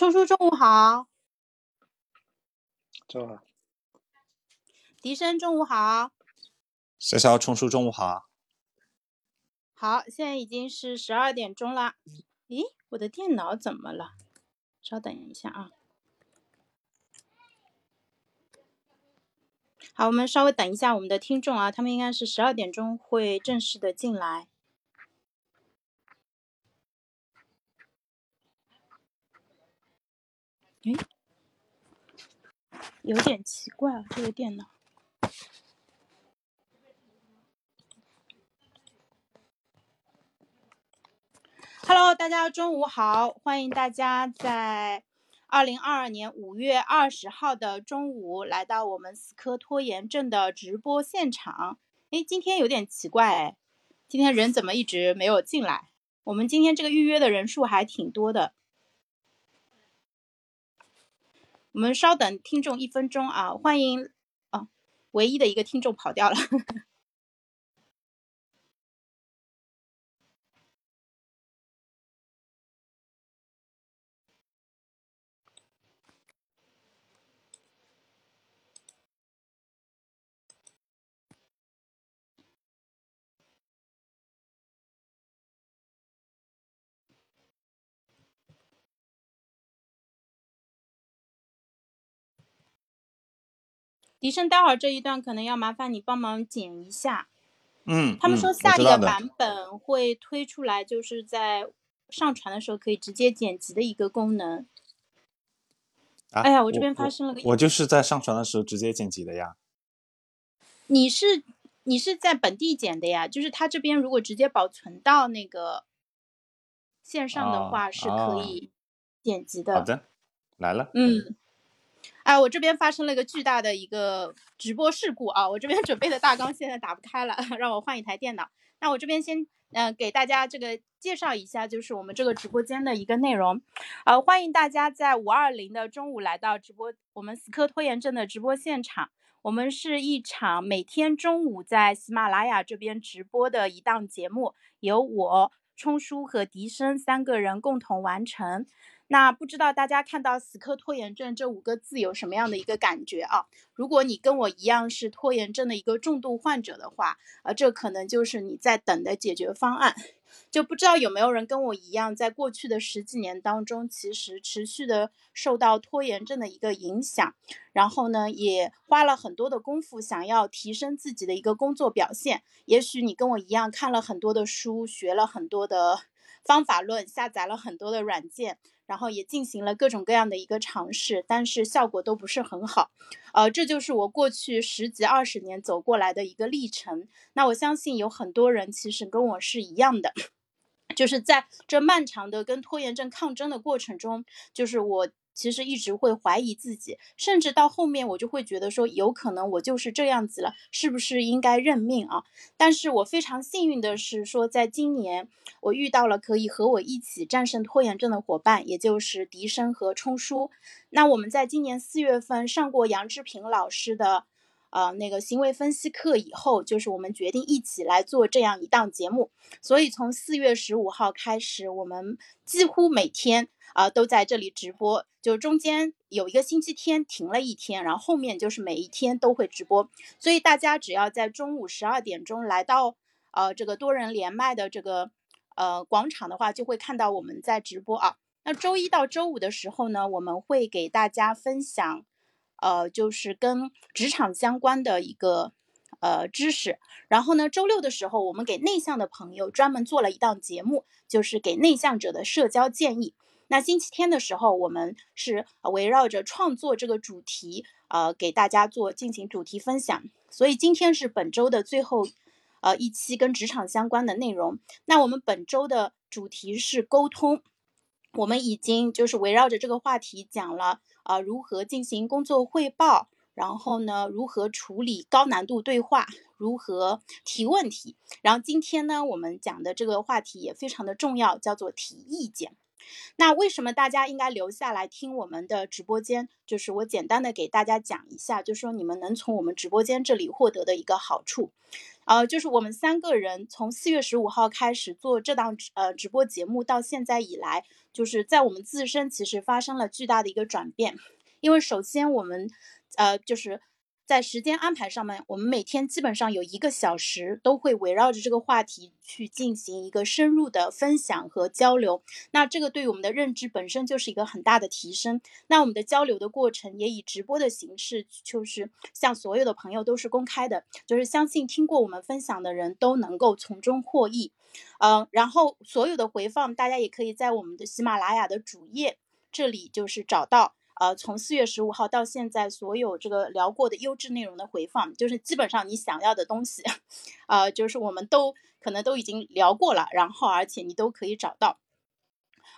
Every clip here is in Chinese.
冲叔中午好，中午好，笛声中午好，小小冲叔中午好。好，现在已经是十二点钟了。咦，我的电脑怎么了？稍等一下啊。好，我们稍微等一下我们的听众啊，他们应该是十二点钟会正式的进来。诶，有点奇怪啊，这个电脑。Hello，大家中午好，欢迎大家在二零二二年五月二十号的中午来到我们死磕拖延症的直播现场。诶，今天有点奇怪哎，今天人怎么一直没有进来？我们今天这个预约的人数还挺多的。我们稍等听众一分钟啊，欢迎啊，唯一的一个听众跑掉了。笛声，待会儿这一段可能要麻烦你帮忙剪一下。嗯，他们说嗯下一个版本会推出来，就是在上传的时候可以直接剪辑的一个功能。啊哎呀我这边发生了个我就是在上传的时候直接剪辑的呀。你是你是在本地剪的呀？就是他这边如果直接保存到那个线上的哦话，是可哦以剪辑的。好的，来了。嗯，哎，我这边发生了一个巨大的一个直播事故啊！我这边准备的大纲现在打不开了，让我换一台电脑。那我这边先呃给大家这个介绍一下，就是我们这个直播间的一个内容。呃，欢迎大家在五二零的中午来到直播我们死磕拖延症的直播现场。我们是一场每天中午在喜马拉雅这边直播的一档节目，由我冲叔和笛声三个人共同完成。那不知道大家看到“死磕拖延症”这五个字有什么样的一个感觉啊？如果你跟我一样是拖延症的一个重度患者的话，呃，这可能就是你在等的解决方案。就不知道有没有人跟我一样，在过去的十几年当中，其实持续的受到拖延症的一个影响，然后呢，也花了很多的功夫想要提升自己的一个工作表现。也许你跟我一样，看了很多的书，学了很多的方法论，下载了很多的软件。然后也进行了各种各样的一个尝试，但是效果都不是很好。呃，这就是我过去十几二十年走过来的一个历程。那我相信有很多人其实跟我是一样的，就是在这漫长的跟拖延症抗争的过程中，就是我其实一直会怀疑自己，甚至到后面我就会觉得说，有可能我就是这样子了，是不是应该认命啊？但是我非常幸运的是说，在今年我遇到了可以和我一起战胜拖延症的伙伴，也就是笛声和冲叔。那我们在今年四月份上过杨志平老师的。呃，那个行为分析课以后，就是我们决定一起来做这样一档节目。所以从四月十五号开始，我们几乎每天啊、都在这里直播，就中间有一个星期天停了一天，然后后面就是每一天都会直播。所以大家只要在中午十二点钟来到呃这个多人连麦的这个呃广场的话，就会看到我们在直播啊。那周一到周五的时候呢，我们会给大家分享。呃，就是跟职场相关的一个呃知识。然后呢，周六的时候，我们给内向的朋友专门做了一档节目，就是给内向者的社交建议。那星期天的时候，我们是围绕着创作这个主题，呃，给大家做进行主题分享。所以今天是本周的最后，呃，一期跟职场相关的内容。那我们本周的主题是沟通。我们已经就是围绕着这个话题讲了啊、呃，如何进行工作汇报，然后呢，如何处理高难度对话，如何提问题。然后今天呢，我们讲的这个话题也非常的重要，叫做提意见。那为什么大家应该留下来听我们的直播间？就是我简单的给大家讲一下，就是说你们能从我们直播间这里获得的一个好处。呃，就是我们三个人从四月十五号开始做这档呃直播节目到现在以来，就是在我们自身其实发生了巨大的一个转变。因为首先我们呃就是。在时间安排上面，我们每天基本上有一个小时都会围绕着这个话题去进行一个深入的分享和交流。那这个对于我们的认知本身就是一个很大的提升。那我们的交流的过程也以直播的形式，就是向所有的朋友都是公开的，就是相信听过我们分享的人都能够从中获益。嗯，然后所有的回放，大家也可以在我们的喜马拉雅的主页这里就是找到。呃，从四月十五号到现在，所有这个聊过的优质内容的回放，就是基本上你想要的东西，呃，就是我们都可能都已经聊过了，然后而且你都可以找到。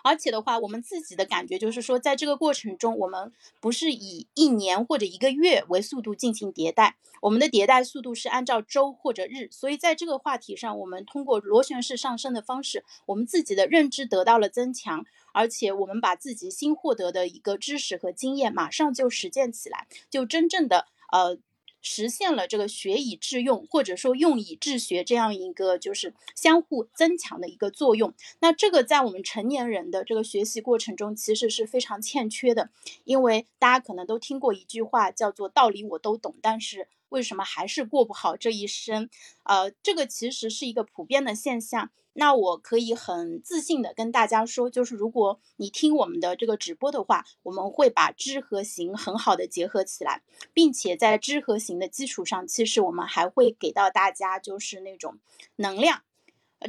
而且的话，我们自己的感觉就是说，在这个过程中，我们不是以一年或者一个月为速度进行迭代，我们的迭代速度是按照周或者日。所以在这个话题上，我们通过螺旋式上升的方式，我们自己的认知得到了增强，而且我们把自己新获得的一个知识和经验马上就实践起来，就真正的呃。实现了这个学以致用，或者说用以治学这样一个就是相互增强的一个作用。那这个在我们成年人的这个学习过程中，其实是非常欠缺的。因为大家可能都听过一句话，叫做“道理我都懂，但是为什么还是过不好这一生？”呃，这个其实是一个普遍的现象。那我可以很自信的跟大家说，就是如果你听我们的这个直播的话，我们会把知和行很好的结合起来，并且在知和行的基础上，其实我们还会给到大家就是那种能量。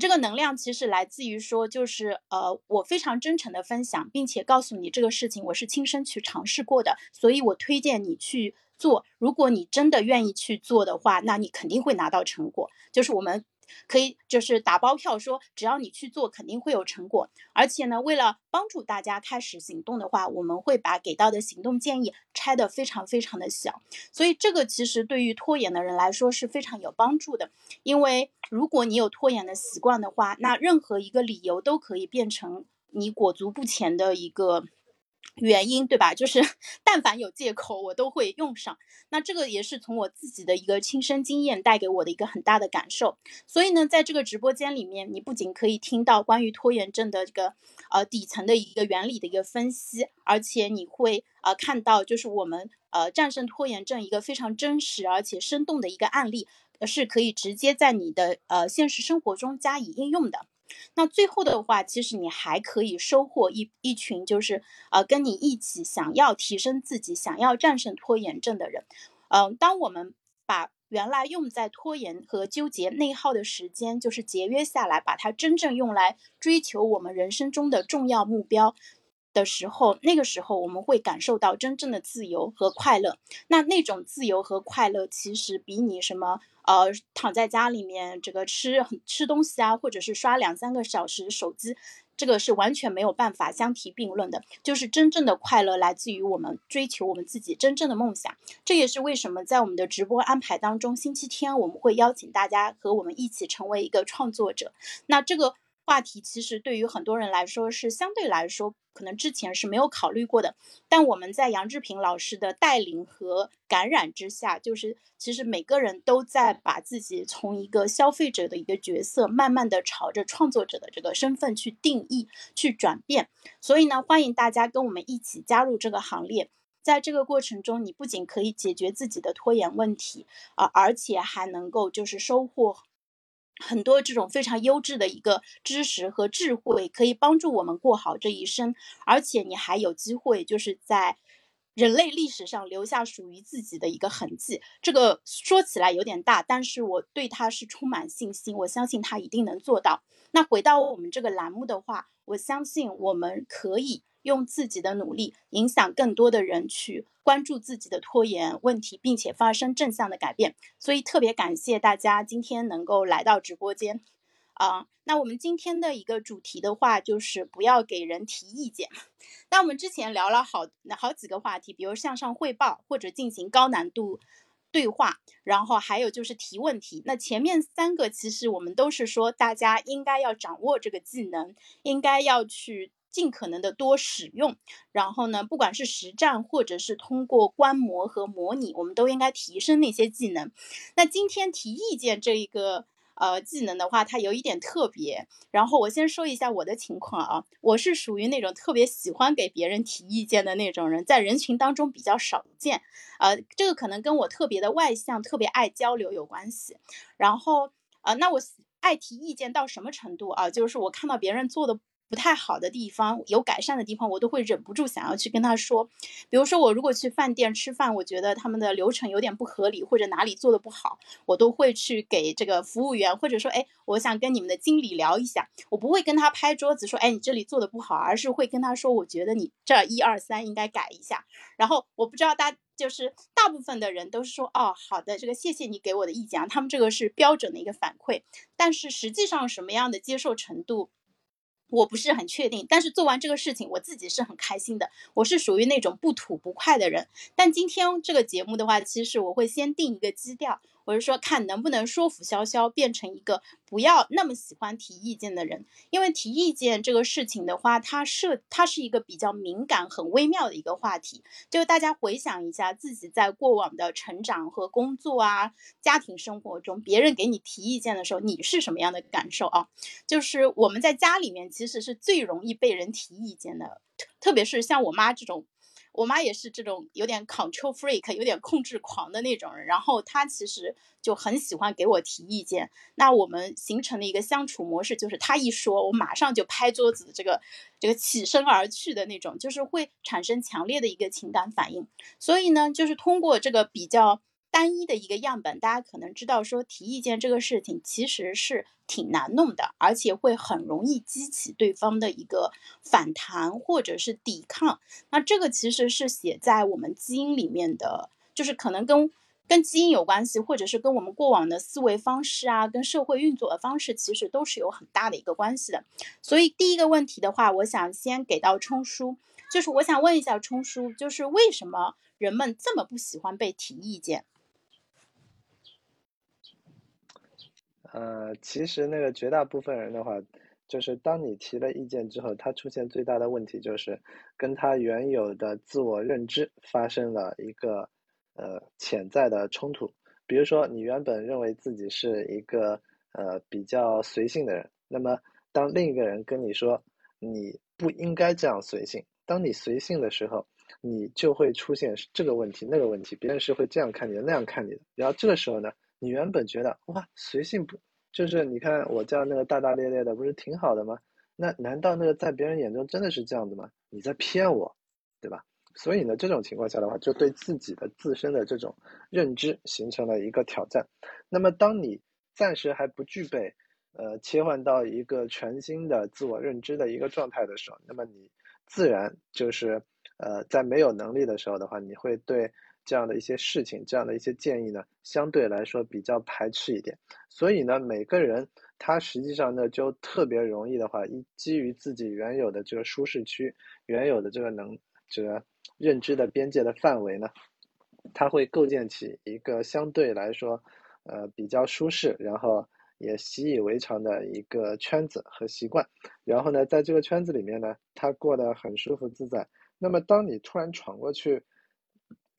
这个能量其实来自于说，就是呃，我非常真诚的分享，并且告诉你这个事情我是亲身去尝试过的，所以我推荐你去做。如果你真的愿意去做的话，那你肯定会拿到成果。就是我们。可以就是打包票说，只要你去做，肯定会有成果。而且呢，为了帮助大家开始行动的话，我们会把给到的行动建议拆得非常非常的小。所以这个其实对于拖延的人来说是非常有帮助的。因为如果你有拖延的习惯的话，那任何一个理由都可以变成你裹足不前的一个。原因对吧？就是 但凡有借口，我都会用上。那这个也是从我自己的一个亲身经验带给我的一个很大的感受。所以呢，在这个直播间里面，你不仅可以听到关于拖延症的这个呃底层的一个原理的一个分析，而且你会呃看到就是我们呃战胜拖延症一个非常真实而且生动的一个案例，是可以直接在你的呃现实生活中加以应用的。那最后的话，其实你还可以收获一一群，就是呃跟你一起想要提升自己、想要战胜拖延症的人。嗯，当我们把原来用在拖延和纠结、内耗的时间，就是节约下来，把它真正用来追求我们人生中的重要目标。的时候，那个时候我们会感受到真正的自由和快乐。那那种自由和快乐，其实比你什么呃躺在家里面这个吃吃东西啊，或者是刷两三个小时手机，这个是完全没有办法相提并论的。就是真正的快乐来自于我们追求我们自己真正的梦想。这也是为什么在我们的直播安排当中，星期天我们会邀请大家和我们一起成为一个创作者。那这个。话题其实对于很多人来说是相对来说可能之前是没有考虑过的，但我们在杨志平老师的带领和感染之下，就是其实每个人都在把自己从一个消费者的一个角色，慢慢的朝着创作者的这个身份去定义、去转变。所以呢，欢迎大家跟我们一起加入这个行列，在这个过程中，你不仅可以解决自己的拖延问题啊，而且还能够就是收获。很多这种非常优质的一个知识和智慧，可以帮助我们过好这一生，而且你还有机会，就是在人类历史上留下属于自己的一个痕迹。这个说起来有点大，但是我对他是充满信心，我相信他一定能做到。那回到我们这个栏目的话，我相信我们可以。用自己的努力影响更多的人去关注自己的拖延问题，并且发生正向的改变。所以特别感谢大家今天能够来到直播间，啊，那我们今天的一个主题的话就是不要给人提意见。那我们之前聊了好好几个话题，比如向上汇报或者进行高难度对话，然后还有就是提问题。那前面三个其实我们都是说大家应该要掌握这个技能，应该要去。尽可能的多使用。然后呢，不管是实战或者是通过观摩和模拟，我们都应该提升那些技能。那今天提意见这一个。呃，技能的话，它有一点特别。然后我先说一下我的情况啊，我是属于那种特别喜欢给别人提意见的那种人，在人群当中比较少见。呃，这个可能跟我特别的外向、特别爱交流有关系。然后，呃，那我爱提意见到什么程度啊？就是我看到别人做的。不太好的地方，有改善的地方，我都会忍不住想要去跟他说。比如说，我如果去饭店吃饭，我觉得他们的流程有点不合理，或者哪里做的不好，我都会去给这个服务员，或者说，哎，我想跟你们的经理聊一下。我不会跟他拍桌子说，哎，你这里做的不好，而是会跟他说，我觉得你这一二三应该改一下。然后我不知道大就是大部分的人都是说，哦，好的，这个谢谢你给我的意见啊，他们这个是标准的一个反馈。但是实际上什么样的接受程度？我不是很确定，但是做完这个事情，我自己是很开心的。我是属于那种不吐不快的人。但今天这个节目的话，其实我会先定一个基调。我是说，看能不能说服潇潇变成一个不要那么喜欢提意见的人，因为提意见这个事情的话，它是它是一个比较敏感、很微妙的一个话题。就大家回想一下自己在过往的成长和工作啊、家庭生活中，别人给你提意见的时候，你是什么样的感受啊？就是我们在家里面其实是最容易被人提意见的，特别是像我妈这种。我妈也是这种有点 control freak，有点控制狂的那种人，然后她其实就很喜欢给我提意见。那我们形成的一个相处模式就是，她一说，我马上就拍桌子，这个这个起身而去的那种，就是会产生强烈的一个情感反应。所以呢，就是通过这个比较。单一的一个样本，大家可能知道说提意见这个事情其实是挺难弄的，而且会很容易激起对方的一个反弹或者是抵抗。那这个其实是写在我们基因里面的，就是可能跟跟基因有关系，或者是跟我们过往的思维方式啊，跟社会运作的方式，其实都是有很大的一个关系的。所以第一个问题的话，我想先给到冲叔，就是我想问一下冲叔，就是为什么人们这么不喜欢被提意见？呃，其实那个绝大部分人的话，就是当你提了意见之后，他出现最大的问题就是跟他原有的自我认知发生了一个呃潜在的冲突。比如说，你原本认为自己是一个呃比较随性的人，那么当另一个人跟你说你不应该这样随性，当你随性的时候，你就会出现这个问题那个问题，别人是会这样看你的那样看你的，然后这个时候呢？你原本觉得哇，随性不就是你看我这样那个大大咧咧的，不是挺好的吗？那难道那个在别人眼中真的是这样子吗？你在骗我，对吧？所以呢，这种情况下的话，就对自己的自身的这种认知形成了一个挑战。那么，当你暂时还不具备呃切换到一个全新的自我认知的一个状态的时候，那么你自然就是呃在没有能力的时候的话，你会对。这样的一些事情，这样的一些建议呢，相对来说比较排斥一点。所以呢，每个人他实际上呢，就特别容易的话，一基于自己原有的这个舒适区、原有的这个能这个认知的边界的范围呢，他会构建起一个相对来说呃比较舒适，然后也习以为常的一个圈子和习惯。然后呢，在这个圈子里面呢，他过得很舒服自在。那么，当你突然闯过去，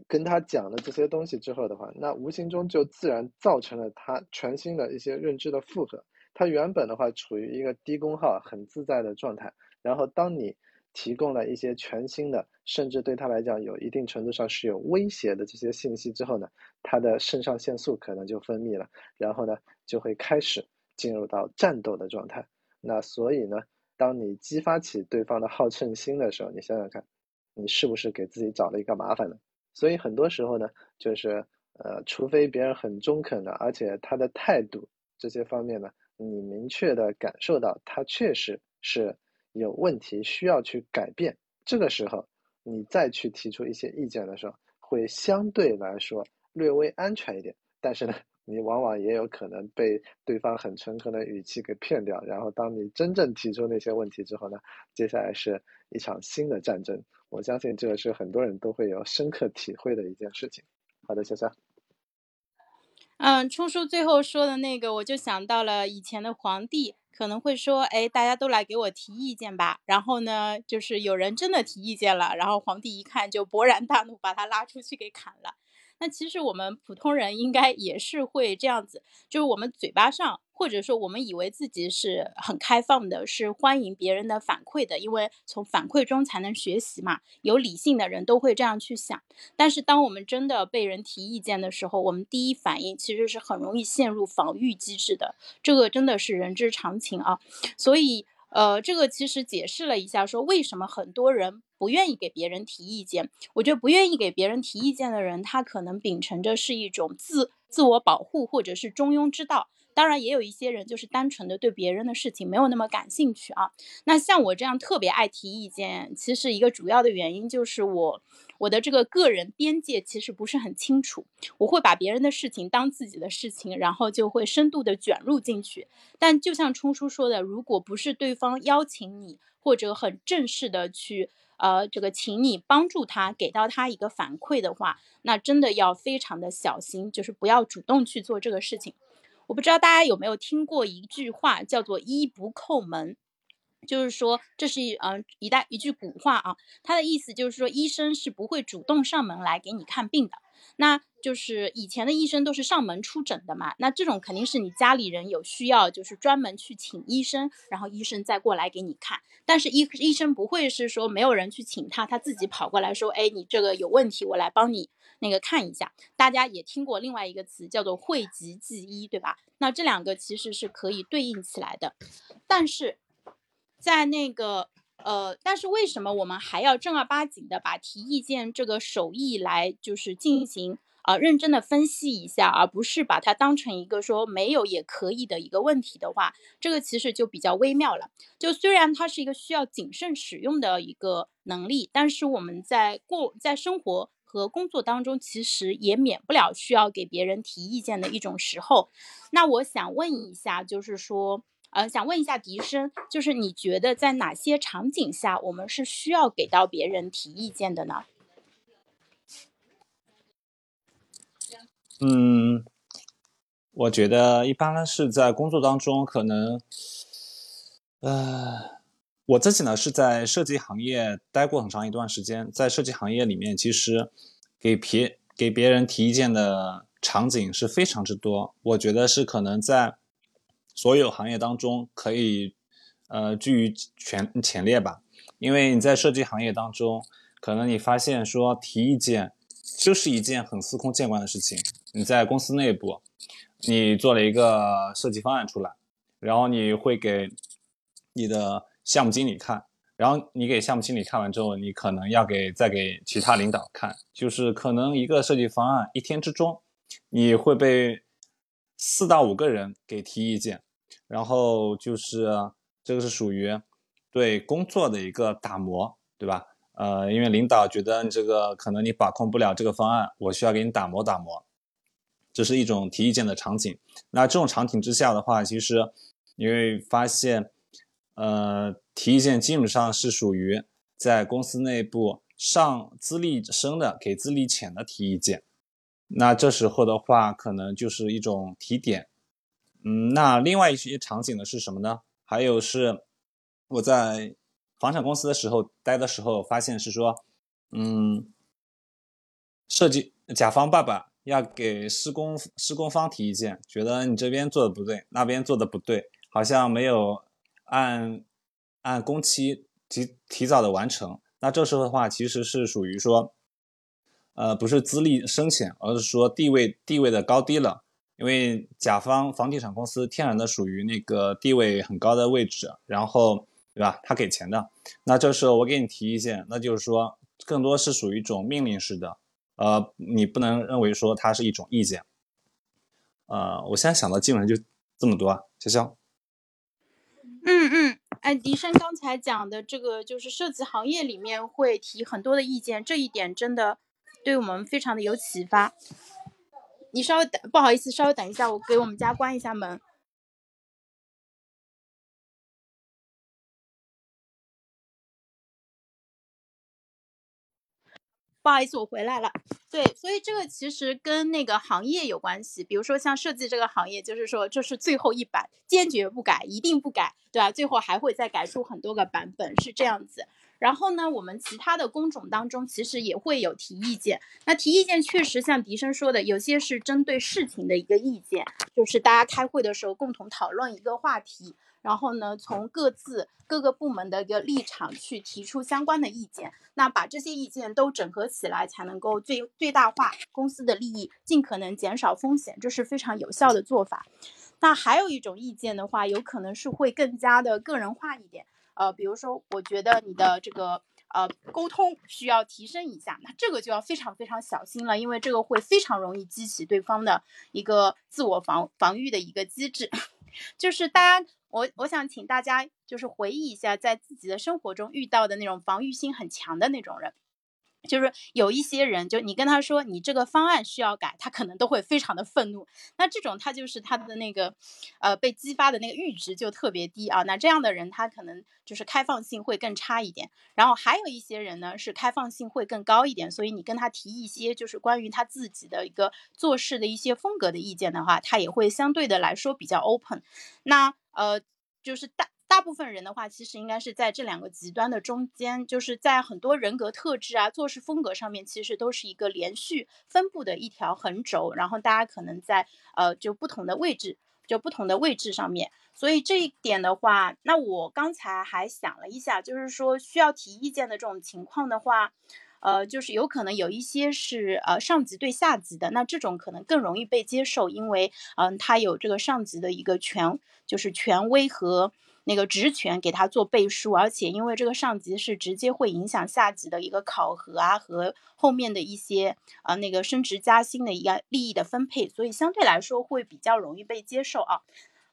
跟他讲了这些东西之后的话，那无形中就自然造成了他全新的一些认知的负荷。他原本的话处于一个低功耗、很自在的状态，然后当你提供了一些全新的，甚至对他来讲有一定程度上是有威胁的这些信息之后呢，他的肾上腺素可能就分泌了，然后呢就会开始进入到战斗的状态。那所以呢，当你激发起对方的好胜心的时候，你想想看，你是不是给自己找了一个麻烦呢？所以很多时候呢，就是呃，除非别人很中肯的，而且他的态度这些方面呢，你明确的感受到他确实是有问题，需要去改变。这个时候，你再去提出一些意见的时候，会相对来说略微安全一点。但是呢，你往往也有可能被对方很诚恳的语气给骗掉。然后，当你真正提出那些问题之后呢，接下来是一场新的战争。我相信这个是很多人都会有深刻体会的一件事情。好的，潇潇。嗯，冲叔最后说的那个，我就想到了以前的皇帝可能会说，哎，大家都来给我提意见吧。然后呢，就是有人真的提意见了，然后皇帝一看就勃然大怒，把他拉出去给砍了。那其实我们普通人应该也是会这样子，就是我们嘴巴上。或者说，我们以为自己是很开放的，是欢迎别人的反馈的，因为从反馈中才能学习嘛。有理性的人都会这样去想。但是，当我们真的被人提意见的时候，我们第一反应其实是很容易陷入防御机制的。这个真的是人之常情啊。所以，呃，这个其实解释了一下，说为什么很多人不愿意给别人提意见。我觉得不愿意给别人提意见的人，他可能秉承着是一种自自我保护，或者是中庸之道。当然，也有一些人就是单纯的对别人的事情没有那么感兴趣啊。那像我这样特别爱提意见，其实一个主要的原因就是我我的这个个人边界其实不是很清楚。我会把别人的事情当自己的事情，然后就会深度的卷入进去。但就像冲叔说的，如果不是对方邀请你，或者很正式的去呃这个请你帮助他，给到他一个反馈的话，那真的要非常的小心，就是不要主动去做这个事情。我不知道大家有没有听过一句话，叫做“医不叩门”，就是说这是一嗯一代一句古话啊。它的意思就是说，医生是不会主动上门来给你看病的。那就是以前的医生都是上门出诊的嘛。那这种肯定是你家里人有需要，就是专门去请医生，然后医生再过来给你看。但是医医生不会是说没有人去请他，他自己跑过来说：“哎，你这个有问题，我来帮你。”那个看一下，大家也听过另外一个词叫做讳疾忌医，对吧？那这两个其实是可以对应起来的。但是在那个呃，但是为什么我们还要正儿八经的把提意见这个手艺来就是进行啊认真的分析一下，而不是把它当成一个说没有也可以的一个问题的话，这个其实就比较微妙了。就虽然它是一个需要谨慎使用的一个能力，但是我们在过在生活。和工作当中，其实也免不了需要给别人提意见的一种时候。那我想问一下，就是说，呃，想问一下笛声，就是你觉得在哪些场景下，我们是需要给到别人提意见的呢？嗯，我觉得一般呢是在工作当中，可能，呃。我自己呢是在设计行业待过很长一段时间，在设计行业里面，其实给别给别人提意见的场景是非常之多。我觉得是可能在所有行业当中可以呃居于前前列吧。因为你在设计行业当中，可能你发现说提意见就是一件很司空见惯的事情。你在公司内部，你做了一个设计方案出来，然后你会给你的项目经理看，然后你给项目经理看完之后，你可能要给再给其他领导看，就是可能一个设计方案一天之中，你会被四到五个人给提意见，然后就是这个是属于对工作的一个打磨，对吧？呃，因为领导觉得你这个可能你把控不了这个方案，我需要给你打磨打磨，这是一种提意见的场景。那这种场景之下的话，其实你会发现。呃，提意见基本上是属于在公司内部上资历深的给资历浅的提意见，那这时候的话，可能就是一种提点。嗯，那另外一些场景呢是什么呢？还有是我在房产公司的时候待的时候，发现是说，嗯，设计甲方爸爸要给施工施工方提意见，觉得你这边做的不对，那边做的不对，好像没有。按按工期提提早的完成，那这时候的话，其实是属于说，呃，不是资历深浅，而是说地位地位的高低了。因为甲方房地产公司天然的属于那个地位很高的位置，然后对吧？他给钱的，那这时候我给你提意见，那就是说更多是属于一种命令式的，呃，你不能认为说它是一种意见。呃，我现在想到基本上就这么多，潇潇。嗯嗯，哎，笛声刚才讲的这个就是设计行业里面会提很多的意见，这一点真的对我们非常的有启发。你稍微等，不好意思，稍微等一下，我给我们家关一下门。不好意思，我回来了。对，所以这个其实跟那个行业有关系。比如说像设计这个行业，就是说这是最后一版，坚决不改，一定不改，对吧？最后还会再改出很多个版本，是这样子。然后呢，我们其他的工种当中其实也会有提意见。那提意见确实像笛声说的，有些是针对事情的一个意见，就是大家开会的时候共同讨论一个话题。然后呢，从各自各个部门的一个立场去提出相关的意见，那把这些意见都整合起来，才能够最最大化公司的利益，尽可能减少风险，这是非常有效的做法。那还有一种意见的话，有可能是会更加的个人化一点，呃，比如说，我觉得你的这个呃沟通需要提升一下，那这个就要非常非常小心了，因为这个会非常容易激起对方的一个自我防防御的一个机制，就是大家。我我想请大家就是回忆一下，在自己的生活中遇到的那种防御心很强的那种人，就是有一些人，就你跟他说你这个方案需要改，他可能都会非常的愤怒。那这种他就是他的那个呃被激发的那个阈值就特别低啊。那这样的人他可能就是开放性会更差一点。然后还有一些人呢是开放性会更高一点，所以你跟他提一些就是关于他自己的一个做事的一些风格的意见的话，他也会相对的来说比较 open。那呃，就是大大部分人的话，其实应该是在这两个极端的中间，就是在很多人格特质啊、做事风格上面，其实都是一个连续分布的一条横轴。然后大家可能在呃就不同的位置，就不同的位置上面。所以这一点的话，那我刚才还想了一下，就是说需要提意见的这种情况的话。呃，就是有可能有一些是呃上级对下级的，那这种可能更容易被接受，因为嗯，他有这个上级的一个权，就是权威和那个职权给他做背书，而且因为这个上级是直接会影响下级的一个考核啊和后面的一些呃那个升职加薪的一个利益的分配，所以相对来说会比较容易被接受啊。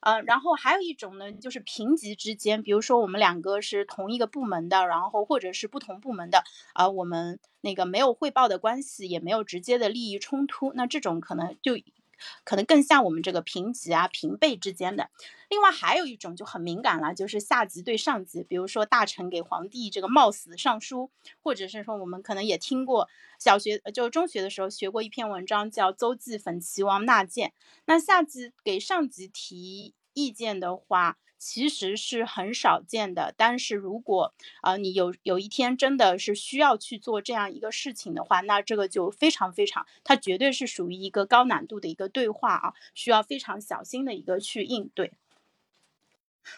呃，然后还有一种呢，就是平级之间，比如说我们两个是同一个部门的，然后或者是不同部门的，啊，我们那个没有汇报的关系，也没有直接的利益冲突，那这种可能就。可能更像我们这个平级啊、平辈之间的。另外还有一种就很敏感了，就是下级对上级，比如说大臣给皇帝这个冒死上书，或者是说我们可能也听过，小学就中学的时候学过一篇文章叫《邹忌讽齐王纳谏》。那下级给上级提意见的话。其实是很少见的，但是如果啊你有有一天真的是需要去做这样一个事情的话，那这个就非常非常，它绝对是属于一个高难度的一个对话啊，需要非常小心的一个去应对。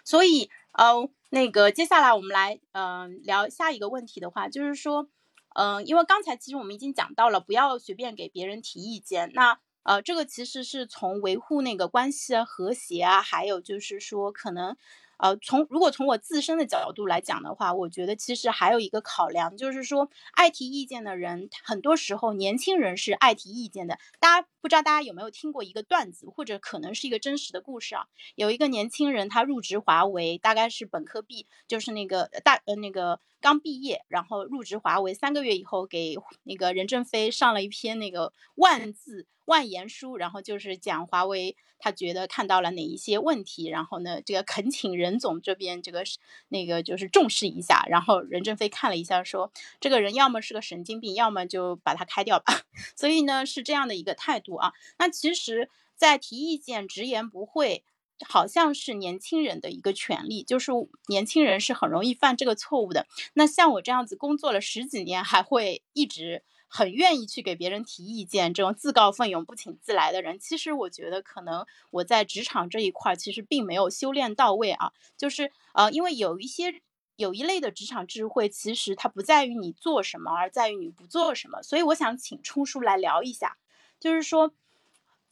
所以呃那个接下来我们来嗯聊下一个问题的话，就是说嗯因为刚才其实我们已经讲到了，不要随便给别人提意见，那。呃，这个其实是从维护那个关系啊、和谐啊，还有就是说可能。呃，从如果从我自身的角度来讲的话，我觉得其实还有一个考量，就是说爱提意见的人，很多时候年轻人是爱提意见的。大家不知道大家有没有听过一个段子，或者可能是一个真实的故事啊？有一个年轻人，他入职华为，大概是本科毕，就是那个大呃那个刚毕业，然后入职华为三个月以后，给那个任正非上了一篇那个万字万言书，然后就是讲华为。他觉得看到了哪一些问题，然后呢，这个恳请任总这边这个那个就是重视一下。然后任正非看了一下，说这个人要么是个神经病，要么就把他开掉吧。所以呢，是这样的一个态度啊。那其实，在提意见、直言不讳，好像是年轻人的一个权利，就是年轻人是很容易犯这个错误的。那像我这样子工作了十几年，还会一直。很愿意去给别人提意见，这种自告奋勇不请自来的人，其实我觉得可能我在职场这一块其实并没有修炼到位啊。就是呃，因为有一些有一类的职场智慧，其实它不在于你做什么，而在于你不做什么。所以我想请冲叔来聊一下，就是说。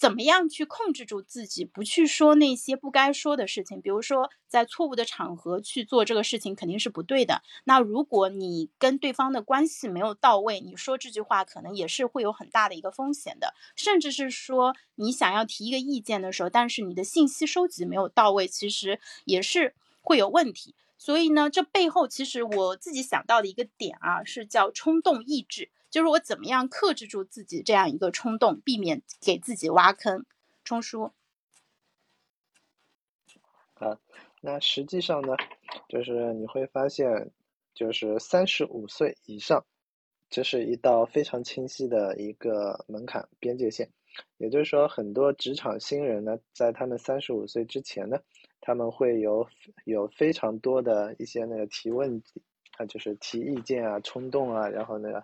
怎么样去控制住自己，不去说那些不该说的事情？比如说，在错误的场合去做这个事情，肯定是不对的。那如果你跟对方的关系没有到位，你说这句话可能也是会有很大的一个风险的。甚至是说，你想要提一个意见的时候，但是你的信息收集没有到位，其实也是会有问题。所以呢，这背后其实我自己想到的一个点啊，是叫冲动抑制。就是我怎么样克制住自己这样一个冲动，避免给自己挖坑。冲叔，啊，那实际上呢，就是你会发现，就是三十五岁以上这是一道非常清晰的一个门槛边界线。也就是说，很多职场新人呢，在他们三十五岁之前呢，他们会有有非常多的一些那个提问，啊，就是提意见啊、冲动啊，然后那个，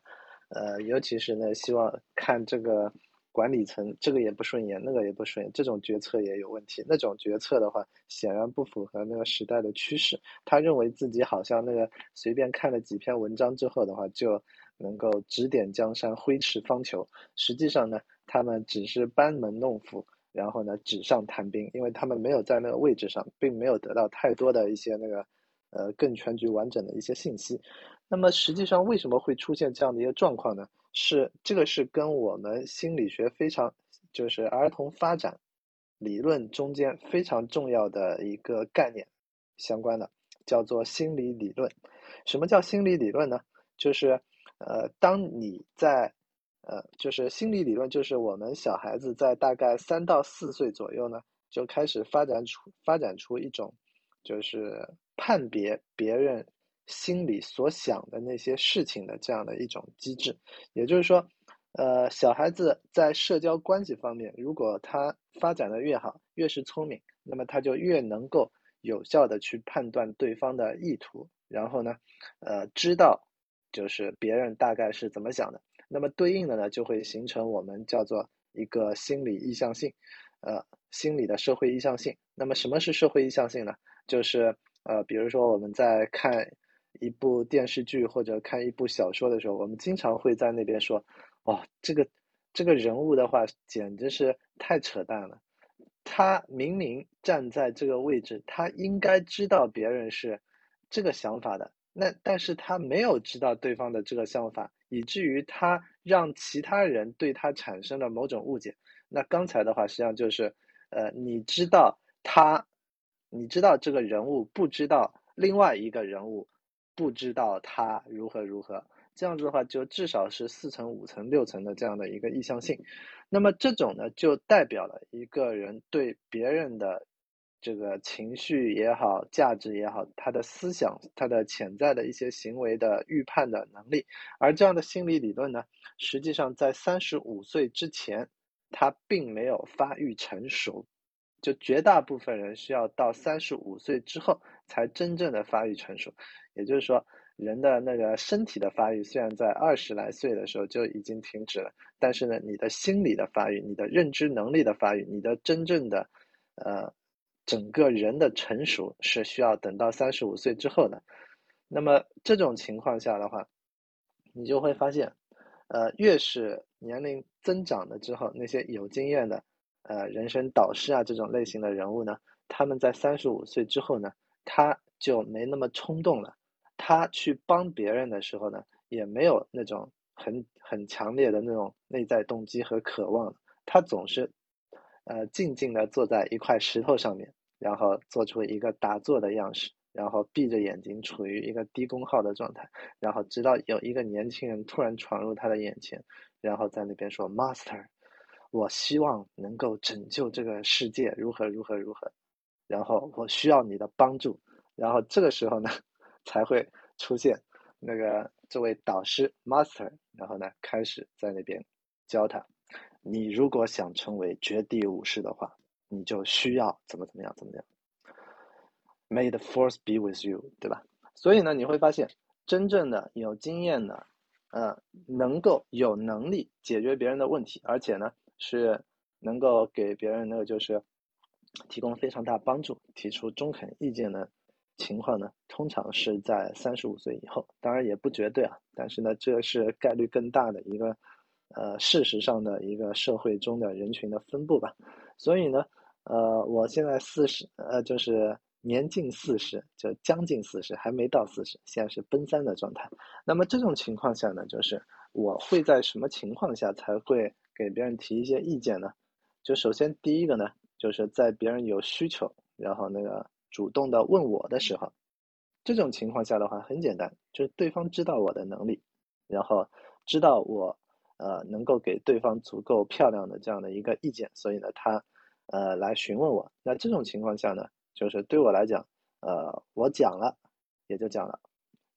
呃，尤其是呢，希望看这个管理层这个也不顺眼，那个也不顺眼，这种决策也有问题。那种决策的话，显然不符合那个时代的趋势。他认为自己好像那个随便看了几篇文章之后的话，就能够指点江山、挥斥方遒。实际上呢？他们只是班门弄斧，然后呢纸上谈兵，因为他们没有在那个位置上，并没有得到太多的一些那个，呃，更全局完整的一些信息。那么实际上为什么会出现这样的一个状况呢？是这个是跟我们心理学非常，就是儿童发展理论中间非常重要的一个概念相关的，叫做心理理论。什么叫心理理论呢？就是呃，当你在呃，就是心理理论，就是我们小孩子在大概三到四岁左右呢，就开始发展出发展出一种，就是判别别人心里所想的那些事情的这样的一种机制。也就是说，呃，小孩子在社交关系方面，如果他发展的越好，越是聪明，那么他就越能够有效的去判断对方的意图，然后呢，呃，知道就是别人大概是怎么想的。那么对应的呢，就会形成我们叫做一个心理意向性，呃，心理的社会意向性。那么什么是社会意向性呢？就是呃，比如说我们在看一部电视剧或者看一部小说的时候，我们经常会在那边说，哦，这个这个人物的话简直是太扯淡了，他明明站在这个位置，他应该知道别人是这个想法的，那但是他没有知道对方的这个想法。以至于他让其他人对他产生了某种误解。那刚才的话，实际上就是，呃，你知道他，你知道这个人物不知道另外一个人物，不知道他如何如何。这样子的话，就至少是四层、五层、六层的这样的一个意向性。那么这种呢，就代表了一个人对别人的。这个情绪也好，价值也好，他的思想，他的潜在的一些行为的预判的能力，而这样的心理理论呢，实际上在三十五岁之前，他并没有发育成熟，就绝大部分人需要到三十五岁之后才真正的发育成熟。也就是说，人的那个身体的发育虽然在二十来岁的时候就已经停止了，但是呢，你的心理的发育，你的认知能力的发育，你的真正的，呃。整个人的成熟是需要等到三十五岁之后的，那么这种情况下的话，你就会发现，呃，越是年龄增长了之后，那些有经验的，呃，人生导师啊这种类型的人物呢，他们在三十五岁之后呢，他就没那么冲动了，他去帮别人的时候呢，也没有那种很很强烈的那种内在动机和渴望，他总是，呃，静静的坐在一块石头上面。然后做出一个打坐的样式，然后闭着眼睛，处于一个低功耗的状态，然后直到有一个年轻人突然闯入他的眼前，然后在那边说：“Master，我希望能够拯救这个世界，如何如何如何，然后我需要你的帮助。”然后这个时候呢，才会出现那个这位导师 Master，然后呢开始在那边教他：“你如果想成为绝地武士的话。”你就需要怎么怎么样怎么样，May the force be with you，对吧？所以呢，你会发现，真正的有经验的，呃，能够有能力解决别人的问题，而且呢，是能够给别人呢就是提供非常大帮助、提出中肯意见的情况呢，通常是在三十五岁以后。当然也不绝对啊，但是呢，这是概率更大的一个，呃，事实上的一个社会中的人群的分布吧。所以呢。呃，我现在四十，呃，就是年近四十，就将近四十，还没到四十，现在是奔三的状态。那么这种情况下呢，就是我会在什么情况下才会给别人提一些意见呢？就首先第一个呢，就是在别人有需求，然后那个主动的问我的时候，这种情况下的话很简单，就是对方知道我的能力，然后知道我呃能够给对方足够漂亮的这样的一个意见，所以呢他。呃，来询问我，那这种情况下呢，就是对我来讲，呃，我讲了，也就讲了，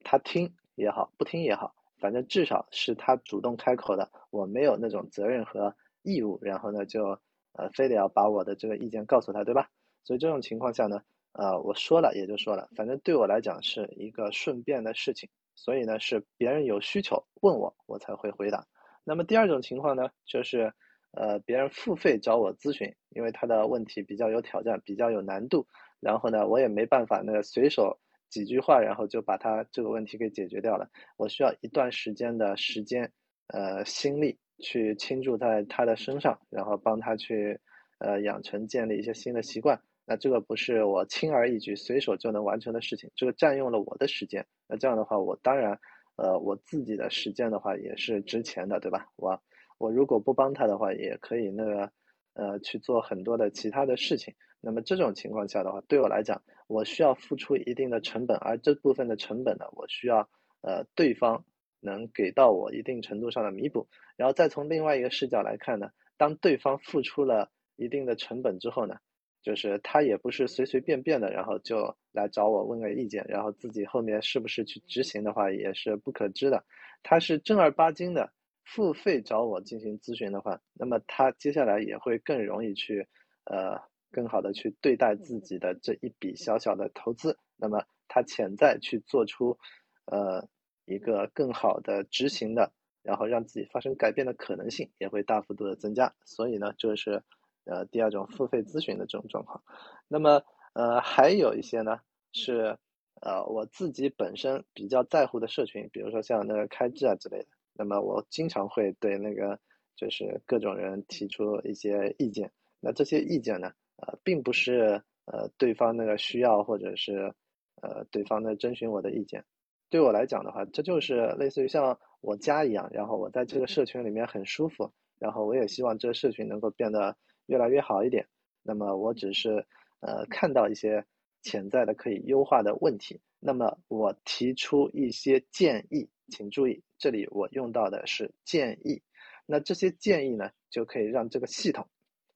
他听也好，不听也好，反正至少是他主动开口的，我没有那种责任和义务，然后呢就呃非得要把我的这个意见告诉他，对吧？所以这种情况下呢，呃我说了也就说了，反正对我来讲是一个顺便的事情，所以呢是别人有需求问我，我才会回答。那么第二种情况呢，就是呃别人付费找我咨询，因为他的问题比较有挑战，比较有难度，然后呢我也没办法那个随手。几句话，然后就把他这个问题给解决掉了。我需要一段时间的时间，呃，心力去倾注在他的身上，然后帮他去，呃，养成建立一些新的习惯。那这个不是我轻而易举、随手就能完成的事情，这个占用了我的时间。那这样的话，我当然，呃，我自己的时间的话也是值钱的，对吧？我我如果不帮他的话，也可以那个，呃，去做很多的其他的事情。那么这种情况下的话，对我来讲。我需要付出一定的成本，而这部分的成本呢，我需要呃对方能给到我一定程度上的弥补。然后再从另外一个视角来看呢，当对方付出了一定的成本之后呢，就是他也不是随随便便的，然后就来找我问个意见，然后自己后面是不是去执行的话也是不可知的。他是正儿八经的付费找我进行咨询的话，那么他接下来也会更容易去呃。更好的去对待自己的这一笔小小的投资，那么他潜在去做出，呃，一个更好的执行的，然后让自己发生改变的可能性也会大幅度的增加。所以呢，就是呃第二种付费咨询的这种状况。那么呃还有一些呢是呃我自己本身比较在乎的社群，比如说像那个开智啊之类的。那么我经常会对那个就是各种人提出一些意见。那这些意见呢？呃，并不是呃对方那个需要，或者是呃对方在征询我的意见。对我来讲的话，这就是类似于像我家一样，然后我在这个社群里面很舒服，然后我也希望这个社群能够变得越来越好一点。那么我只是呃看到一些潜在的可以优化的问题，那么我提出一些建议，请注意，这里我用到的是建议。那这些建议呢，就可以让这个系统。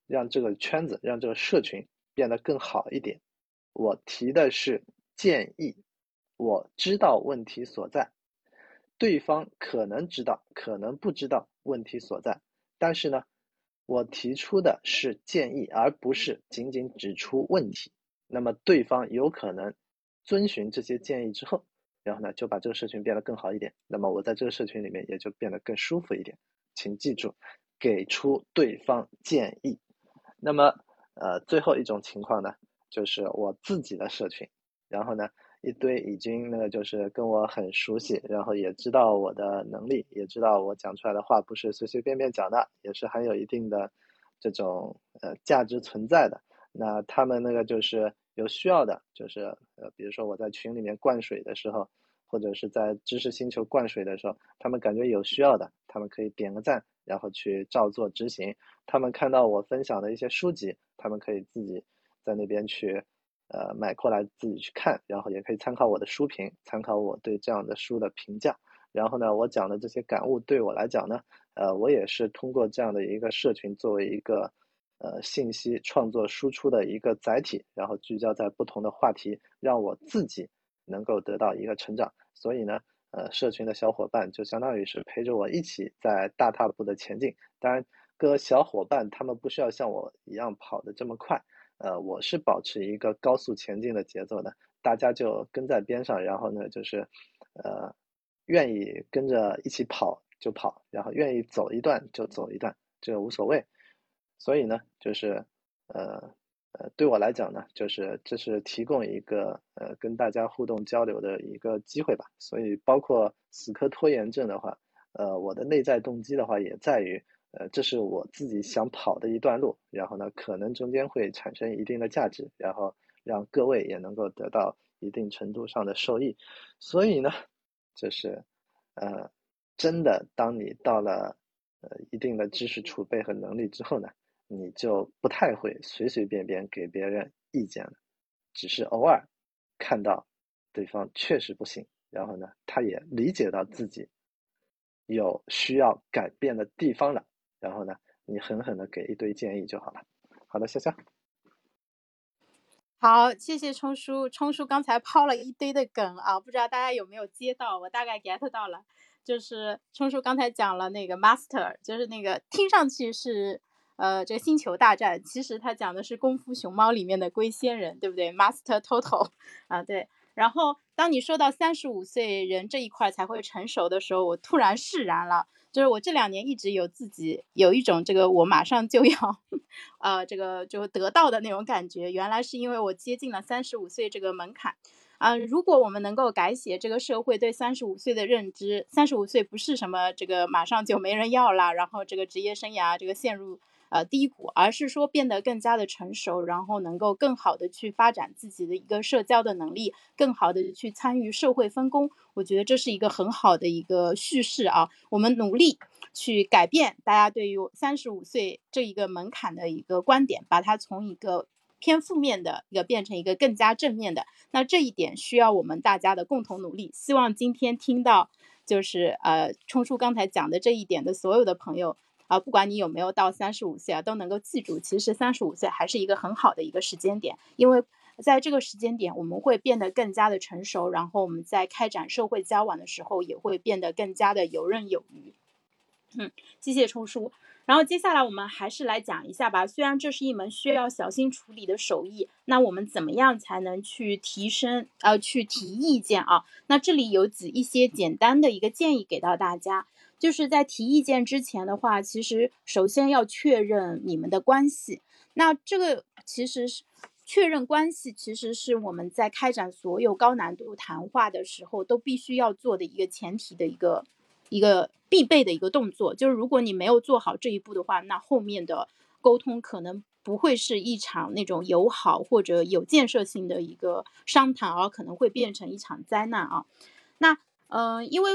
让这个圈子，让这个社群变得更好一点。我提的是建议，我知道问题所在，对方可能知道，可能不知道问题所在。但是呢，我提出的是建议，而不是仅仅指出问题。那么对方有可能遵循这些建议之后，然后呢就把这个社群变得更好一点。那么我在这个社群里面也就变得更舒服一点。请记住，给出对方建议。那么，呃，最后一种情况呢，就是我自己的社群，然后呢，一堆已经那个就是跟我很熟悉，然后也知道我的能力，也知道我讲出来的话不是随随便便讲的，也是很有一定的这种呃价值存在的。那他们那个就是有需要的，就是呃，比如说我在群里面灌水的时候，或者是在知识星球灌水的时候，他们感觉有需要的，他们可以点个赞。然后去照做执行。他们看到我分享的一些书籍，他们可以自己在那边去，呃，买过来自己去看，然后也可以参考我的书评，参考我对这样的书的评价。然后呢，我讲的这些感悟对我来讲呢，呃，我也是通过这样的一个社群作为一个，呃，信息创作输出的一个载体，然后聚焦在不同的话题，让我自己能够得到一个成长。所以呢。呃，社群的小伙伴就相当于是陪着我一起在大踏步的前进。当然，各小伙伴他们不需要像我一样跑得这么快。呃，我是保持一个高速前进的节奏的，大家就跟在边上，然后呢，就是呃，愿意跟着一起跑就跑，然后愿意走一段就走一段，这个无所谓。所以呢，就是呃。呃，对我来讲呢，就是这是提供一个呃跟大家互动交流的一个机会吧。所以包括死磕拖延症的话，呃，我的内在动机的话也在于，呃，这是我自己想跑的一段路，然后呢，可能中间会产生一定的价值，然后让各位也能够得到一定程度上的受益。所以呢，就是呃，真的当你到了呃一定的知识储备和能力之后呢。你就不太会随随便便给别人意见了，只是偶尔看到对方确实不行，然后呢，他也理解到自己有需要改变的地方了，然后呢，你狠狠的给一堆建议就好了。好的，潇潇。好，谢谢冲叔，冲叔刚才抛了一堆的梗啊，不知道大家有没有接到？我大概 get 到了。就是冲叔刚才讲了那个 master，就是那个听上去是呃这个星球大战，其实他讲的是功夫熊猫里面的龟仙人，对不对？master total 啊，对。然后当你说到三十五岁人这一块才会成熟的时候，我突然释然了。就是我这两年一直有自己有一种这个我马上就要，呃，这个就得到的那种感觉。原来是因为我接近了三十五岁这个门槛。啊，如果我们能够改写这个社会对三十五岁的认知，三十五岁不是什么这个马上就没人要了，然后这个职业生涯这个陷入呃低谷，而是说变得更加的成熟，然后能够更好的去发展自己的一个社交的能力，更好的去参与社会分工。我觉得这是一个很好的一个叙事啊，我们努力去改变大家对于三十五岁这一个门槛的一个观点，把它从一个。偏负面的一个变成一个更加正面的，那这一点需要我们大家的共同努力。希望今天听到就是呃冲叔刚才讲的这一点的所有的朋友啊，不管你有没有到三十五岁啊，都能够记住，其实三十五岁还是一个很好的一个时间点，因为在这个时间点我们会变得更加的成熟，然后我们在开展社会交往的时候也会变得更加的游刃有余。嗯，谢谢冲叔。然后接下来我们还是来讲一下吧。虽然这是一门需要小心处理的手艺，那我们怎么样才能去提升？呃，去提意见啊？那这里有几一些简单的一个建议给到大家，就是在提意见之前的话，其实首先要确认你们的关系。那这个其实是确认关系，其实是我们在开展所有高难度谈话的时候都必须要做的一个前提的一个。一个必备的一个动作，就是如果你没有做好这一步的话，那后面的沟通可能不会是一场那种友好或者有建设性的一个商谈，而可能会变成一场灾难啊。那，嗯，因为。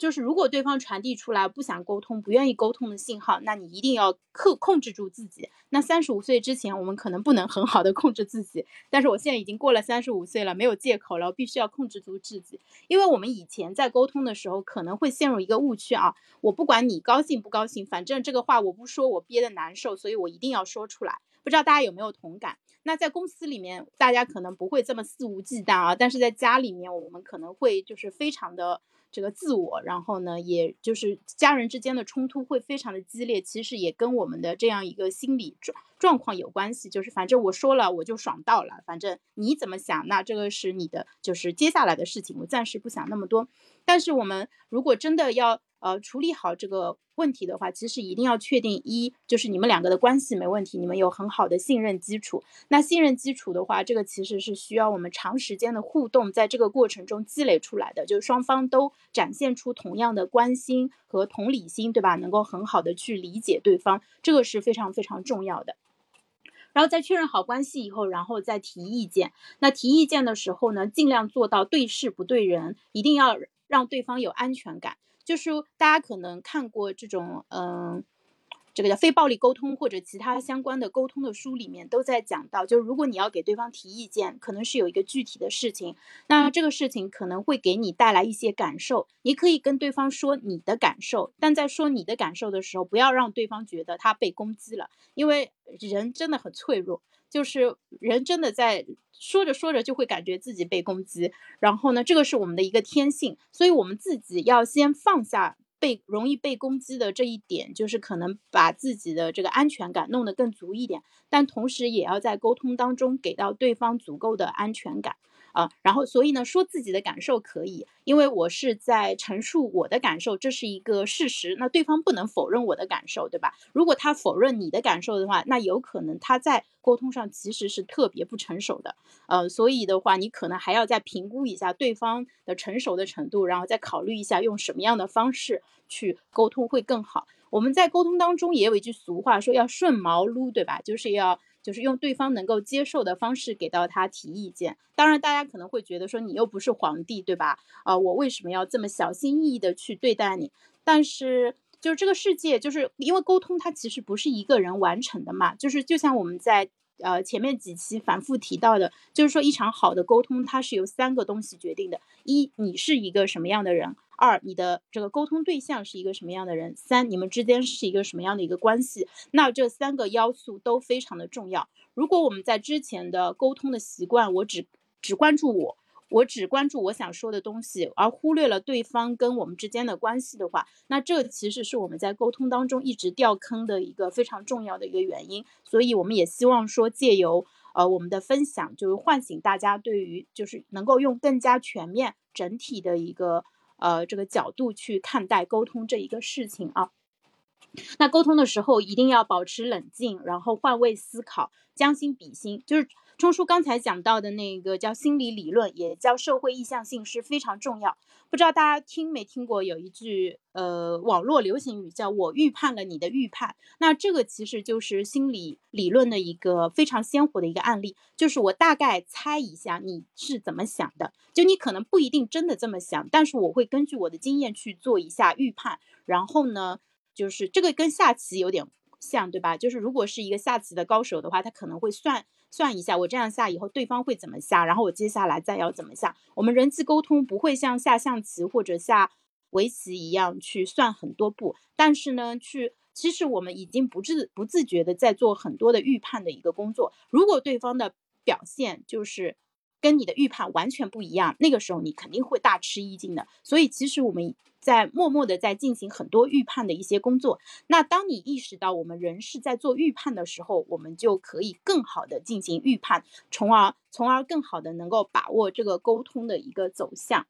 就是如果对方传递出来不想沟通、不愿意沟通的信号，那你一定要克控制住自己。那三十五岁之前，我们可能不能很好的控制自己，但是我现在已经过了三十五岁了，没有借口了，我必须要控制住自己。因为我们以前在沟通的时候，可能会陷入一个误区啊，我不管你高兴不高兴，反正这个话我不说，我憋得难受，所以我一定要说出来。不知道大家有没有同感？那在公司里面，大家可能不会这么肆无忌惮啊，但是在家里面，我们可能会就是非常的。这个自我，然后呢，也就是家人之间的冲突会非常的激烈，其实也跟我们的这样一个心理状状况有关系。就是反正我说了，我就爽到了，反正你怎么想，那这个是你的，就是接下来的事情，我暂时不想那么多。但是我们如果真的要。呃，处理好这个问题的话，其实一定要确定一就是你们两个的关系没问题，你们有很好的信任基础。那信任基础的话，这个其实是需要我们长时间的互动，在这个过程中积累出来的，就是双方都展现出同样的关心和同理心，对吧？能够很好的去理解对方，这个是非常非常重要的。然后在确认好关系以后，然后再提意见。那提意见的时候呢，尽量做到对事不对人，一定要让对方有安全感。就是大家可能看过这种，嗯，这个叫非暴力沟通或者其他相关的沟通的书里面都在讲到，就是如果你要给对方提意见，可能是有一个具体的事情，那这个事情可能会给你带来一些感受，你可以跟对方说你的感受，但在说你的感受的时候，不要让对方觉得他被攻击了，因为人真的很脆弱。就是人真的在说着说着就会感觉自己被攻击，然后呢，这个是我们的一个天性，所以我们自己要先放下被容易被攻击的这一点，就是可能把自己的这个安全感弄得更足一点，但同时也要在沟通当中给到对方足够的安全感。啊，然后所以呢，说自己的感受可以，因为我是在陈述我的感受，这是一个事实。那对方不能否认我的感受，对吧？如果他否认你的感受的话，那有可能他在沟通上其实是特别不成熟的。呃，所以的话，你可能还要再评估一下对方的成熟的程度，然后再考虑一下用什么样的方式去沟通会更好。我们在沟通当中也有一句俗话说要顺毛撸，对吧？就是要。就是用对方能够接受的方式给到他提意见。当然，大家可能会觉得说你又不是皇帝，对吧？啊，我为什么要这么小心翼翼的去对待你？但是，就是这个世界，就是因为沟通它其实不是一个人完成的嘛。就是就像我们在呃前面几期反复提到的，就是说一场好的沟通，它是由三个东西决定的：一，你是一个什么样的人。二，你的这个沟通对象是一个什么样的人？三，你们之间是一个什么样的一个关系？那这三个要素都非常的重要。如果我们在之前的沟通的习惯，我只只关注我，我只关注我想说的东西，而忽略了对方跟我们之间的关系的话，那这其实是我们在沟通当中一直掉坑的一个非常重要的一个原因。所以我们也希望说，借由呃我们的分享，就是唤醒大家对于就是能够用更加全面、整体的一个呃这个角度去看待沟通这一个事情啊。那沟通的时候一定要保持冷静，然后换位思考，将心比心。就是钟叔刚才讲到的那个叫心理理论，也叫社会意向性，是非常重要。不知道大家听没听过有一句呃网络流行语，叫我预判了你的预判。那这个其实就是心理理论的一个非常鲜活的一个案例，就是我大概猜一下你是怎么想的，就你可能不一定真的这么想，但是我会根据我的经验去做一下预判，然后呢。就是这个跟下棋有点像，对吧？就是如果是一个下棋的高手的话，他可能会算算一下，我这样下以后对方会怎么下，然后我接下来再要怎么下。我们人际沟通不会像下象棋或者下围棋一样去算很多步，但是呢，去其实我们已经不自不自觉的在做很多的预判的一个工作。如果对方的表现就是跟你的预判完全不一样，那个时候你肯定会大吃一惊的。所以其实我们。在默默的在进行很多预判的一些工作。那当你意识到我们人是在做预判的时候，我们就可以更好的进行预判，从而从而更好的能够把握这个沟通的一个走向。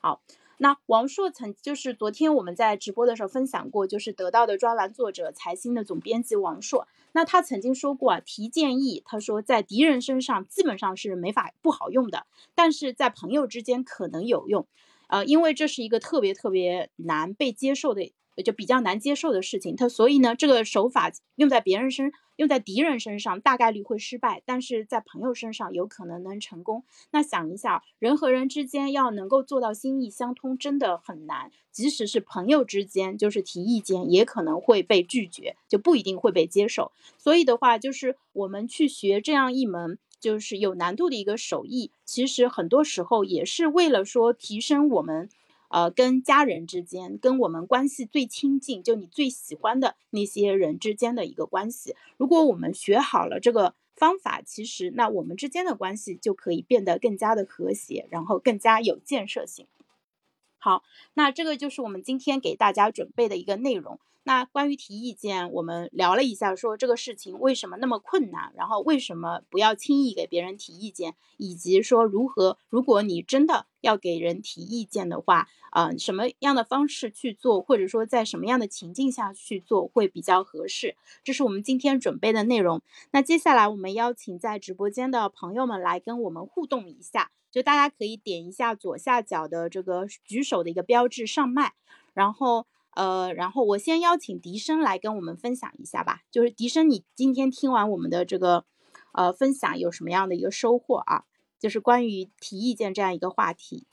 好，那王硕曾就是昨天我们在直播的时候分享过，就是得到的专栏作者财新的总编辑王硕。那他曾经说过啊，提建议，他说在敌人身上基本上是没法不好用的，但是在朋友之间可能有用。呃，因为这是一个特别特别难被接受的，就比较难接受的事情。他所以呢，这个手法用在别人身，用在敌人身上，大概率会失败；但是在朋友身上，有可能能成功。那想一下，人和人之间要能够做到心意相通，真的很难。即使是朋友之间，就是提意见，也可能会被拒绝，就不一定会被接受。所以的话，就是我们去学这样一门。就是有难度的一个手艺，其实很多时候也是为了说提升我们，呃，跟家人之间，跟我们关系最亲近，就你最喜欢的那些人之间的一个关系。如果我们学好了这个方法，其实那我们之间的关系就可以变得更加的和谐，然后更加有建设性。好，那这个就是我们今天给大家准备的一个内容。那关于提意见，我们聊了一下，说这个事情为什么那么困难，然后为什么不要轻易给别人提意见，以及说如何，如果你真的要给人提意见的话，啊，什么样的方式去做，或者说在什么样的情境下去做会比较合适，这是我们今天准备的内容。那接下来我们邀请在直播间的朋友们来跟我们互动一下，就大家可以点一下左下角的这个举手的一个标志上麦，然后。呃，然后我先邀请笛声来跟我们分享一下吧。就是笛声，你今天听完我们的这个呃分享，有什么样的一个收获啊？就是关于提意见这样一个话题。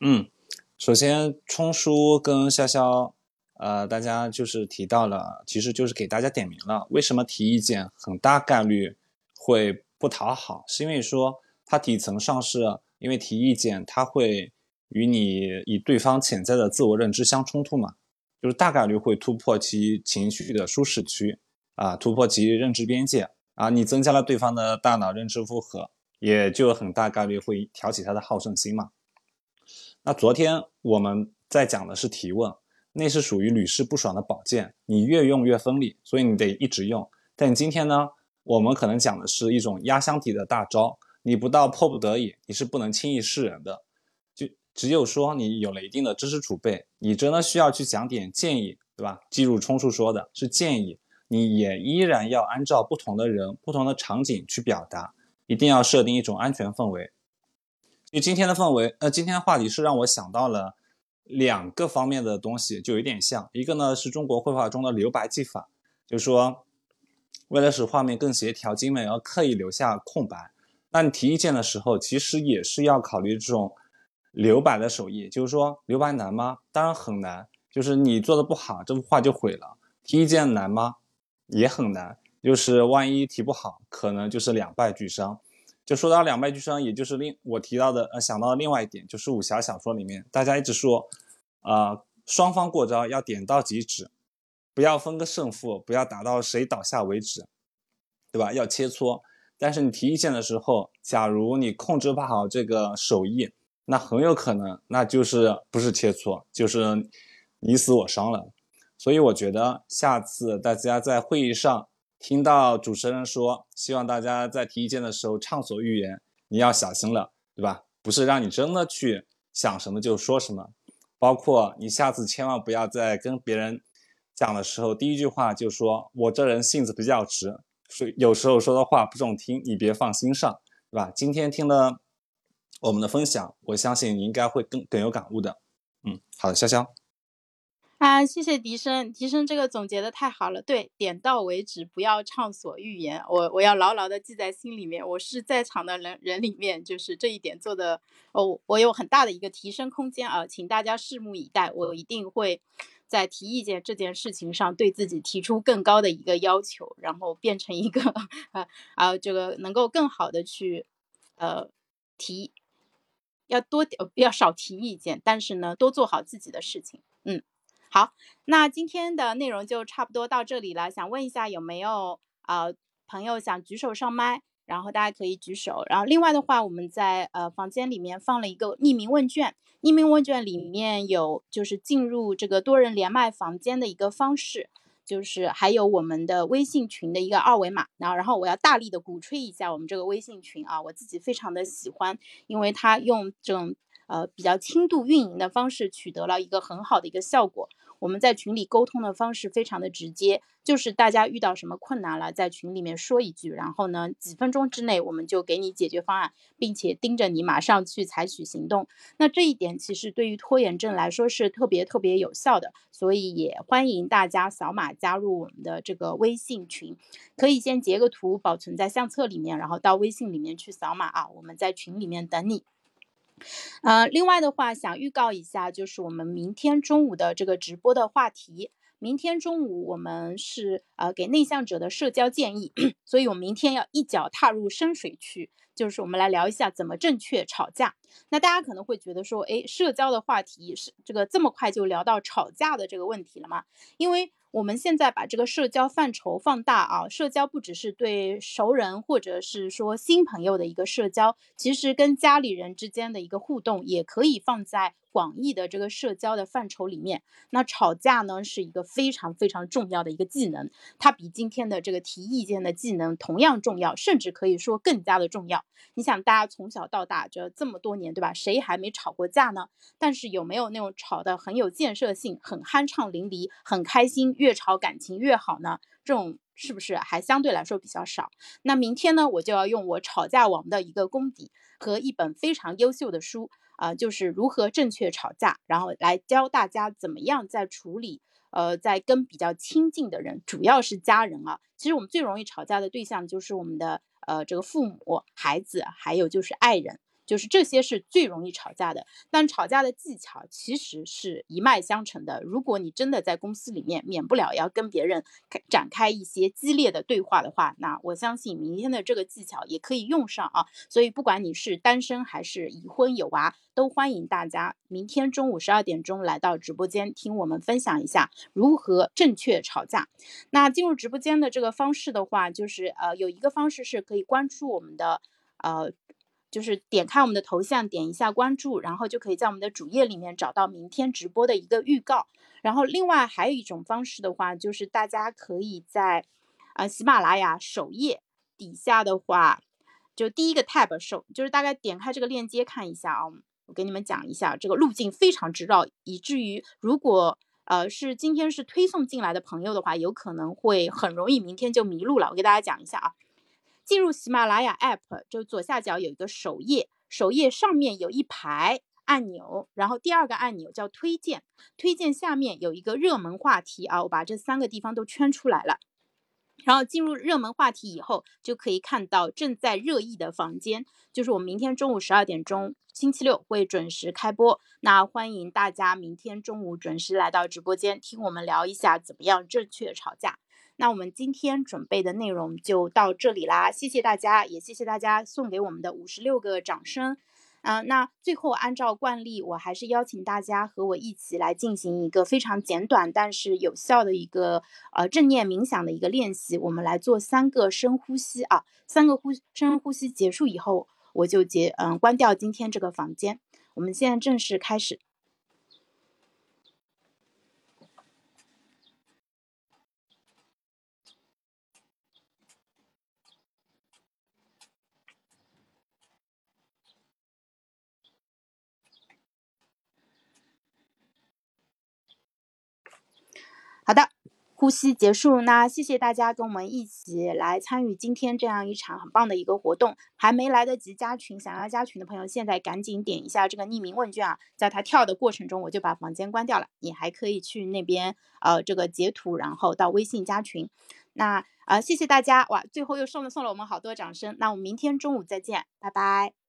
嗯，首先冲叔跟潇潇，呃，大家就是提到了，其实就是给大家点名了，为什么提意见很大概率会不讨好，是因为说它底层上是因为提意见，它会。与你与对方潜在的自我认知相冲突嘛，就是大概率会突破其情绪的舒适区啊，突破其认知边界啊，你增加了对方的大脑认知负荷，也就很大概率会挑起他的好胜心嘛。那昨天我们在讲的是提问，那是属于屡试不爽的宝剑，你越用越锋利，所以你得一直用。但今天呢，我们可能讲的是一种压箱底的大招，你不到迫不得已，你是不能轻易示人的。只有说你有了一定的知识储备，你真的需要去讲点建议，对吧？记住冲叔说的是建议，你也依然要按照不同的人、不同的场景去表达，一定要设定一种安全氛围。就今天的氛围，呃，今天的话题是让我想到了两个方面的东西，就有点像。一个呢是中国绘画中的留白技法，就是说为了使画面更协调精美而刻意留下空白。那你提意见的时候，其实也是要考虑这种。留白的手艺，就是说留白难吗？当然很难。就是你做的不好，这幅画就毁了。提意见难吗？也很难。就是万一提不好，可能就是两败俱伤。就说到两败俱伤，也就是另我提到的呃想到的另外一点，就是武侠小说里面大家一直说，啊双方过招要点到即止，不要分个胜负，不要打到谁倒下为止，对吧？要切磋。但是你提意见的时候，假如你控制不好这个手艺，那很有可能那就是不是切磋，就是你死我伤了。所以我觉得下次大家在会议上听到主持人说希望大家在提意见的时候畅所欲言，你要小心了，对吧？不是让你真的去想什么就说什么，包括你下次千万不要在跟别人讲的时候，第一句话就说我这人性子比较直。所以有时候说的话不中听，你别放心上，对吧？今天听了我们的分享，我相信你应该会更更有感悟的。嗯，好的，潇潇。啊，谢谢笛声，笛声这个总结的太好了。对，点到为止，不要畅所欲言。我我要牢牢的记在心里面。我是在场的人人里面，就是这一点做的哦，我有很大的一个提升空间啊，请大家拭目以待，我一定会。在提意见这件事情上，对自己提出更高的一个要求，然后变成一个啊 啊，这个能够更好的去呃提，要多要少提意见，但是呢，多做好自己的事情。嗯，好，那今天的内容就差不多到这里了。想问一下，有没有啊朋友想举手上麦？然后大家可以举手。然后另外的话，我们在呃房间里面放了一个匿名问卷，匿名问卷里面有就是进入这个多人连麦房间的一个方式，就是还有我们的微信群的一个二维码。然后，然后我要大力的鼓吹一下我们这个微信群啊，我自己非常的喜欢，因为它用这种呃比较轻度运营的方式取得了一个很好的一个效果。我们在群里沟通的方式非常的直接，就是大家遇到什么困难了，在群里面说一句，然后呢，几分钟之内我们就给你解决方案，并且盯着你马上去采取行动。那这一点其实对于拖延症来说是特别特别有效的，所以也欢迎大家扫码加入我们的这个微信群，可以先截个图保存在相册里面，然后到微信里面去扫码啊，我们在群里面等你。呃，另外的话，想预告一下，就是我们明天中午的这个直播的话题。明天中午我们是呃给内向者的社交建议，所以我们明天要一脚踏入深水区，就是我们来聊一下怎么正确吵架。那大家可能会觉得说，哎，社交的话题是这个这么快就聊到吵架的这个问题了吗？因为我们现在把这个社交范畴放大啊，社交不只是对熟人或者是说新朋友的一个社交，其实跟家里人之间的一个互动也可以放在广义的这个社交的范畴里面。那吵架呢，是一个非常非常重要的一个技能，它比今天的这个提意见的技能同样重要，甚至可以说更加的重要。你想，大家从小到大这这么多年，对吧？谁还没吵过架呢？但是有没有那种吵得很有建设性、很酣畅淋漓、很开心？越吵感情越好呢，这种是不是还相对来说比较少？那明天呢，我就要用我吵架王的一个功底和一本非常优秀的书啊，就是如何正确吵架，然后来教大家怎么样在处理呃，在跟比较亲近的人，主要是家人啊。其实我们最容易吵架的对象就是我们的呃这个父母、孩子，还有就是爱人。就是这些是最容易吵架的，但吵架的技巧其实是一脉相承的。如果你真的在公司里面免不了要跟别人展开一些激烈的对话的话，那我相信明天的这个技巧也可以用上啊。所以不管你是单身还是已婚有娃，都欢迎大家明天中午十二点钟来到直播间听我们分享一下如何正确吵架。那进入直播间的这个方式的话，就是呃有一个方式是可以关注我们的呃。就是点开我们的头像，点一下关注，然后就可以在我们的主页里面找到明天直播的一个预告。然后另外还有一种方式的话，就是大家可以在啊喜马拉雅首页底下的话，就第一个 tab 首，就是大概点开这个链接看一下啊。我给你们讲一下，这个路径非常之绕，以至于如果呃是今天是推送进来的朋友的话，有可能会很容易明天就迷路了。我给大家讲一下啊。进入喜马拉雅 App，就左下角有一个首页，首页上面有一排按钮，然后第二个按钮叫推荐，推荐下面有一个热门话题啊，我把这三个地方都圈出来了。然后进入热门话题以后，就可以看到正在热议的房间，就是我们明天中午十二点钟，星期六会准时开播，那欢迎大家明天中午准时来到直播间，听我们聊一下怎么样正确吵架。那我们今天准备的内容就到这里啦，谢谢大家，也谢谢大家送给我们的五十六个掌声。嗯，那最后按照惯例，我还是邀请大家和我一起来进行一个非常简短但是有效的一个呃正念冥想的一个练习。我们来做三个深呼吸啊，三个呼深呼吸结束以后，我就结嗯关掉今天这个房间。我们现在正式开始。好的，呼吸结束。那谢谢大家跟我们一起来参与今天这样一场很棒的一个活动。还没来得及加群，想要加群的朋友，现在赶紧点一下这个匿名问卷啊！在它跳的过程中，我就把房间关掉了。你还可以去那边呃这个截图，然后到微信加群。那啊，谢谢大家哇！最后又送了送了我们好多掌声。那我们明天中午再见，拜拜。